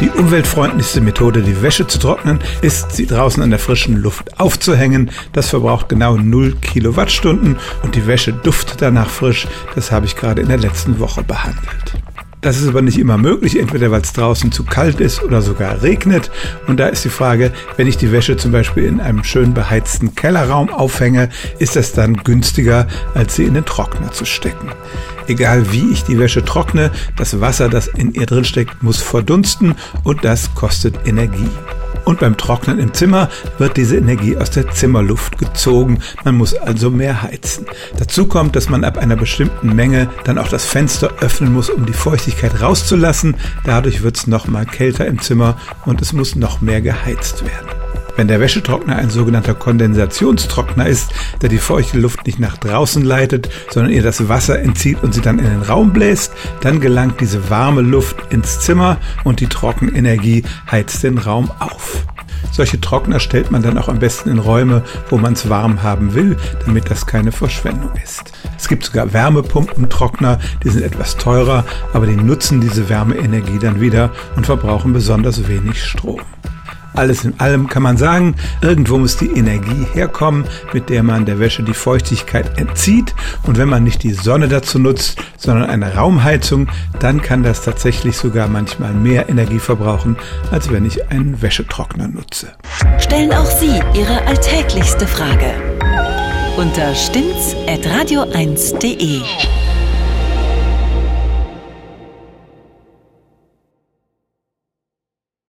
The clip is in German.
Die umweltfreundlichste Methode, die Wäsche zu trocknen, ist, sie draußen in der frischen Luft aufzuhängen. Das verbraucht genau 0 Kilowattstunden und die Wäsche duftet danach frisch. Das habe ich gerade in der letzten Woche behandelt. Das ist aber nicht immer möglich, entweder weil es draußen zu kalt ist oder sogar regnet. Und da ist die Frage, wenn ich die Wäsche zum Beispiel in einem schön beheizten Kellerraum aufhänge, ist das dann günstiger, als sie in den Trockner zu stecken. Egal wie ich die Wäsche trockne, das Wasser, das in ihr drin steckt, muss verdunsten und das kostet Energie. Und beim Trocknen im Zimmer wird diese Energie aus der Zimmerluft gezogen. Man muss also mehr heizen. Dazu kommt, dass man ab einer bestimmten Menge dann auch das Fenster öffnen muss, um die Feuchtigkeit rauszulassen. Dadurch wird es noch mal kälter im Zimmer und es muss noch mehr geheizt werden. Wenn der Wäschetrockner ein sogenannter Kondensationstrockner ist, der die feuchte Luft nicht nach draußen leitet, sondern ihr das Wasser entzieht und sie dann in den Raum bläst, dann gelangt diese warme Luft ins Zimmer und die Trockenenergie heizt den Raum auf. Solche Trockner stellt man dann auch am besten in Räume, wo man es warm haben will, damit das keine Verschwendung ist. Es gibt sogar Wärmepumpentrockner, die sind etwas teurer, aber die nutzen diese Wärmeenergie dann wieder und verbrauchen besonders wenig Strom. Alles in allem kann man sagen, irgendwo muss die Energie herkommen, mit der man der Wäsche die Feuchtigkeit entzieht. Und wenn man nicht die Sonne dazu nutzt, sondern eine Raumheizung, dann kann das tatsächlich sogar manchmal mehr Energie verbrauchen, als wenn ich einen Wäschetrockner nutze. Stellen auch Sie Ihre alltäglichste Frage unter stimmtz.radio1.de.